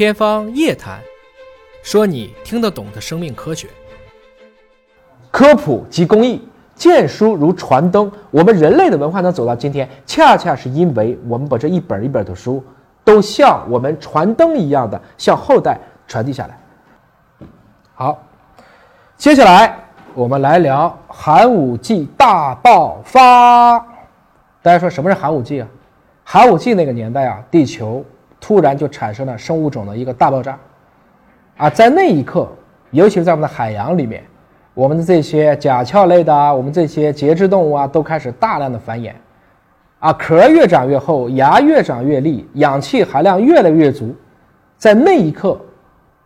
天方夜谭，说你听得懂的生命科学。科普及公益，见书如传灯。我们人类的文化能走到今天，恰恰是因为我们把这一本一本的书，都像我们传灯一样的向后代传递下来。好，接下来我们来聊寒武纪大爆发。大家说什么是寒武纪啊？寒武纪那个年代啊，地球突然就产生了生物种的一个大爆炸，啊，在那一刻，尤其是在我们的海洋里面，我们的这些甲壳类的啊，我们这些节肢动物啊，都开始大量的繁衍，啊，壳越长越厚，牙越长越利，氧气含量越来越足，在那一刻，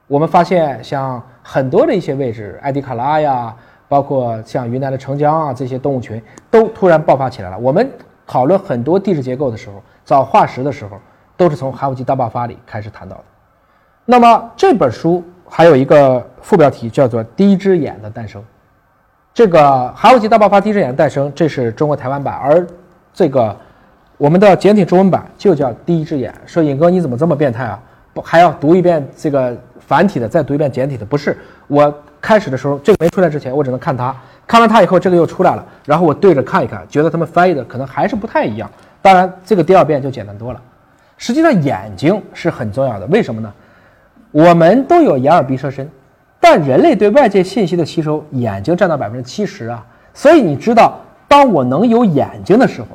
我们发现像很多的一些位置，艾迪卡拉呀，包括像云南的澄江啊，这些动物群都突然爆发起来了。我们讨论很多地质结构的时候，找化石的时候。都是从寒武纪大爆发里开始谈到的。那么这本书还有一个副标题叫做《第一只眼的诞生》。这个寒武纪大爆发，第一只眼的诞生，这是中国台湾版，而这个我们的简体中文版就叫《第一只眼》。说尹哥你怎么这么变态啊？不还要读一遍这个繁体的，再读一遍简体的？不是，我开始的时候这个没出来之前，我只能看它，看完它以后这个又出来了，然后我对着看一看，觉得他们翻译的可能还是不太一样。当然，这个第二遍就简单多了。实际上，眼睛是很重要的。为什么呢？我们都有眼耳鼻舌身，但人类对外界信息的吸收，眼睛占到百分之七十啊。所以你知道，当我能有眼睛的时候，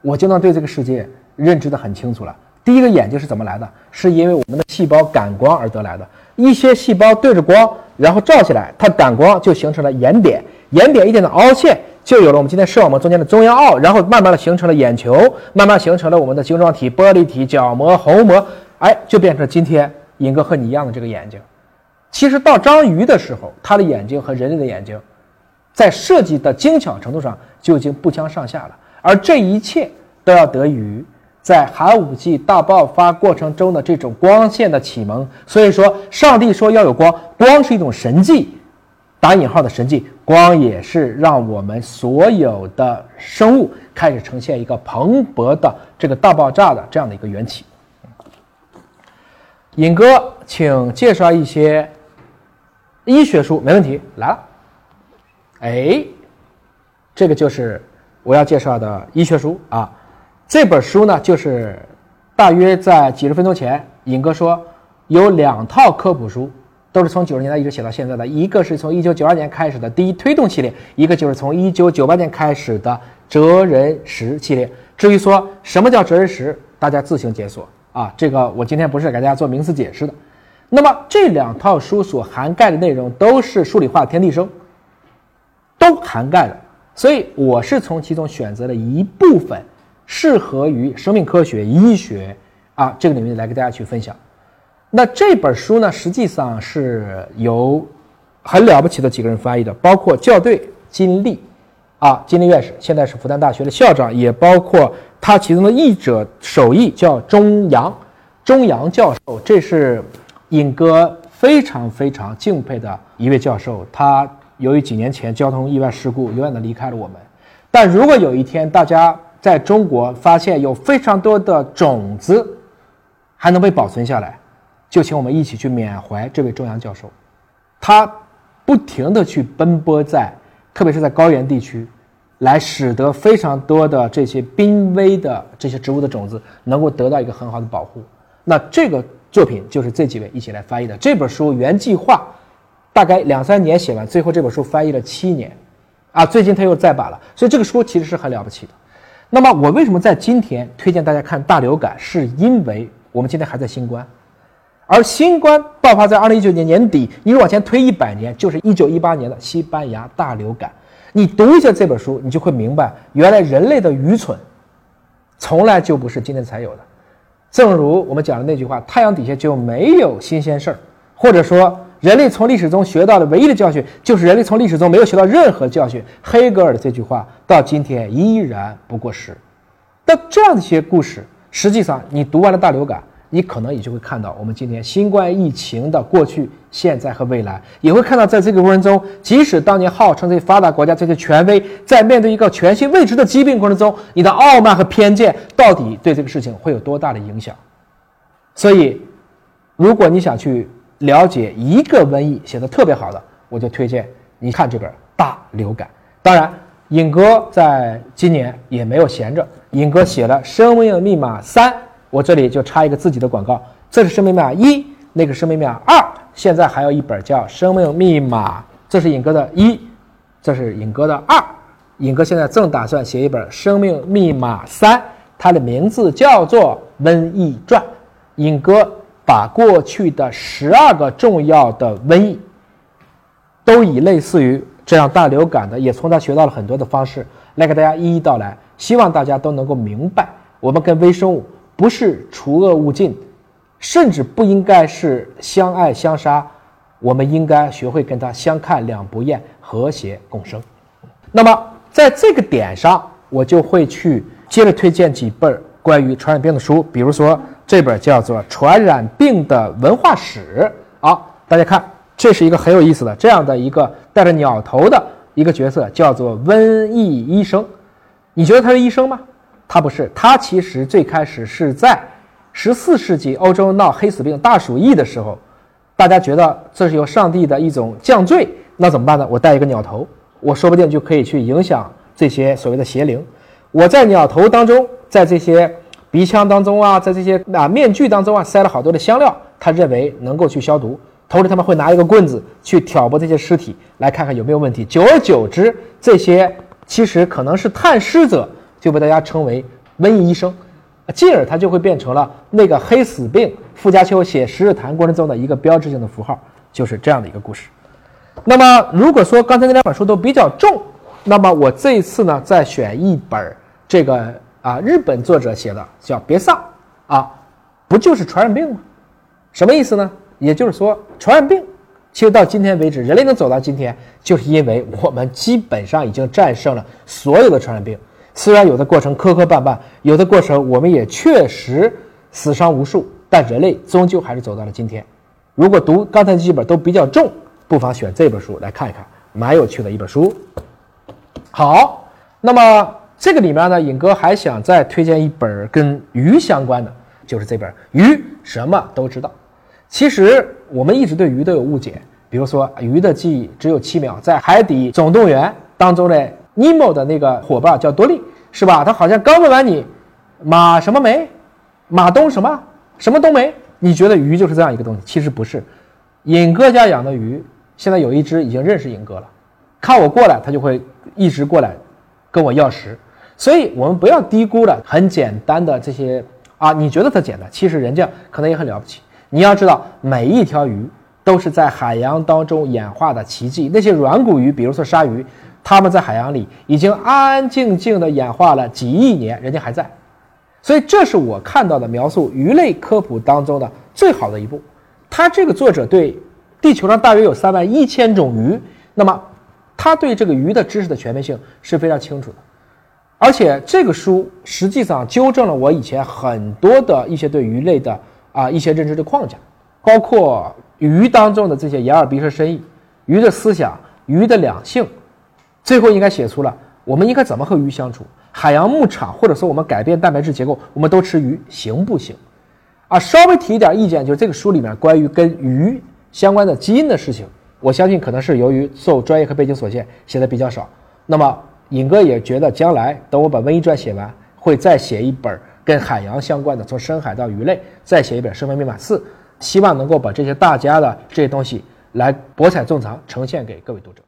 我就能对这个世界认知的很清楚了。第一个眼睛是怎么来的？是因为我们的细胞感光而得来的。一些细胞对着光，然后照起来，它感光就形成了眼点，眼点一点的凹陷。就有了我们今天视网膜中间的中央凹，然后慢慢的形成了眼球，慢慢形成了我们的晶状体、玻璃体、角膜、虹膜，哎，就变成今天尹哥和你一样的这个眼睛。其实到章鱼的时候，它的眼睛和人类的眼睛，在设计的精巧程度上就已经不相上下了。而这一切都要得益于在寒武纪大爆发过程中的这种光线的启蒙。所以说，上帝说要有光，光是一种神迹。打引号的神迹，光也是让我们所有的生物开始呈现一个蓬勃的这个大爆炸的这样的一个缘起。尹哥，请介绍一些医学书，没问题，来了。哎，这个就是我要介绍的医学书啊。这本书呢，就是大约在几十分钟前，尹哥说有两套科普书。都是从九十年代一直写到现在的，一个是从一九九二年开始的第一推动系列，一个就是从一九九八年开始的哲人石系列。至于说什么叫哲人石，大家自行解锁啊，这个我今天不是给大家做名词解释的。那么这两套书所涵盖的内容都是数理化天地生，都涵盖了，所以我是从其中选择了一部分适合于生命科学、医学啊这个领域来给大家去分享。那这本书呢，实际上是由很了不起的几个人翻译的，包括校对金立，啊，金立院士，现在是复旦大学的校长，也包括他其中的译者首译叫钟阳，钟阳教授，这是尹哥非常非常敬佩的一位教授。他由于几年前交通意外事故，永远的离开了我们。但如果有一天大家在中国发现有非常多的种子还能被保存下来。就请我们一起去缅怀这位中阳教授，他不停的去奔波在，特别是在高原地区，来使得非常多的这些濒危的这些植物的种子能够得到一个很好的保护。那这个作品就是这几位一起来翻译的。这本书原计划大概两三年写完，最后这本书翻译了七年，啊，最近他又再版了。所以这个书其实是很了不起的。那么我为什么在今天推荐大家看大流感？是因为我们今天还在新冠。而新冠爆发在二零一九年年底，你往前推一百年，就是一九一八年的西班牙大流感。你读一下这本书，你就会明白，原来人类的愚蠢，从来就不是今天才有的。正如我们讲的那句话：“太阳底下就没有新鲜事儿。”或者说，人类从历史中学到的唯一的教训，就是人类从历史中没有学到任何教训。黑格尔的这句话到今天依然不过时。但这样的一些故事，实际上你读完了大流感。你可能也就会看到，我们今天新冠疫情的过去、现在和未来，也会看到，在这个过程中，即使当年号称这些发达国家这些权威，在面对一个全新未知的疾病过程中，你的傲慢和偏见到底对这个事情会有多大的影响？所以，如果你想去了解一个瘟疫写的特别好的，我就推荐你看这本《大流感》。当然，尹哥在今年也没有闲着，尹哥写了《生命密码三》，我这里就插一个自己的广告，这是《生命密码一》，那个《生命密码二》，现在还有一本叫《生命密码》，这是尹哥的一，这是尹哥的二，尹哥现在正打算写一本《生命密码三》，它的名字叫做《瘟疫传》，尹哥。把过去的十二个重要的瘟疫，都以类似于这样大流感的，也从他学到了很多的方式来给大家一一道来。希望大家都能够明白，我们跟微生物不是除恶务尽，甚至不应该是相爱相杀，我们应该学会跟他相看两不厌，和谐共生。那么在这个点上，我就会去接着推荐几本关于传染病的书，比如说。这本叫做《传染病的文化史》好，大家看，这是一个很有意思的这样的一个带着鸟头的一个角色，叫做瘟疫医生。你觉得他是医生吗？他不是，他其实最开始是在十四世纪欧洲闹黑死病大鼠疫的时候，大家觉得这是由上帝的一种降罪，那怎么办呢？我带一个鸟头，我说不定就可以去影响这些所谓的邪灵。我在鸟头当中，在这些。鼻腔当中啊，在这些啊面具当中啊，塞了好多的香料，他认为能够去消毒。同时，他们会拿一个棍子去挑拨这些尸体，来看看有没有问题。久而久之，这些其实可能是探尸者，就被大家称为瘟疫医生，进而他就会变成了那个黑死病。傅家秋写《十日谈》过程中的一个标志性的符号，就是这样的一个故事。那么，如果说刚才那两本书都比较重，那么我这一次呢，再选一本这个。啊，日本作者写的叫别丧，啊，不就是传染病吗？什么意思呢？也就是说，传染病其实到今天为止，人类能走到今天，就是因为我们基本上已经战胜了所有的传染病。虽然有的过程磕磕绊绊，有的过程我们也确实死伤无数，但人类终究还是走到了今天。如果读刚才几本都比较重，不妨选这本书来看一看，蛮有趣的一本书。好，那么。这个里面呢，尹哥还想再推荐一本跟鱼相关的，就是这本《鱼什么都知道》。其实我们一直对鱼都有误解，比如说鱼的记忆只有七秒，在《海底总动员》当中的尼莫的那个伙伴叫多利，是吧？他好像刚问完你马什么梅，马东什么什么冬梅，你觉得鱼就是这样一个东西？其实不是。尹哥家养的鱼，现在有一只已经认识尹哥了，看我过来，他就会一直过来跟我要食。所以，我们不要低估了很简单的这些啊！你觉得它简单，其实人家可能也很了不起。你要知道，每一条鱼都是在海洋当中演化的奇迹。那些软骨鱼，比如说鲨鱼，它们在海洋里已经安安静静的演化了几亿年，人家还在。所以，这是我看到的描述鱼类科普当中的最好的一步。他这个作者对地球上大约有三万一千种鱼，那么他对这个鱼的知识的全面性是非常清楚的。而且这个书实际上纠正了我以前很多的一些对鱼类的啊一些认知的框架，包括鱼当中的这些眼耳鼻舌身意，鱼的思想，鱼的两性，最后应该写出了我们应该怎么和鱼相处。海洋牧场或者说我们改变蛋白质结构，我们都吃鱼行不行？啊，稍微提一点意见，就是这个书里面关于跟鱼相关的基因的事情，我相信可能是由于受专业和背景所限，写的比较少。那么。尹哥也觉得，将来等我把《瘟疫传》写完，会再写一本跟海洋相关的，从深海到鱼类，再写一本《生命密码四》，希望能够把这些大家的这些东西来博采众长，呈现给各位读者。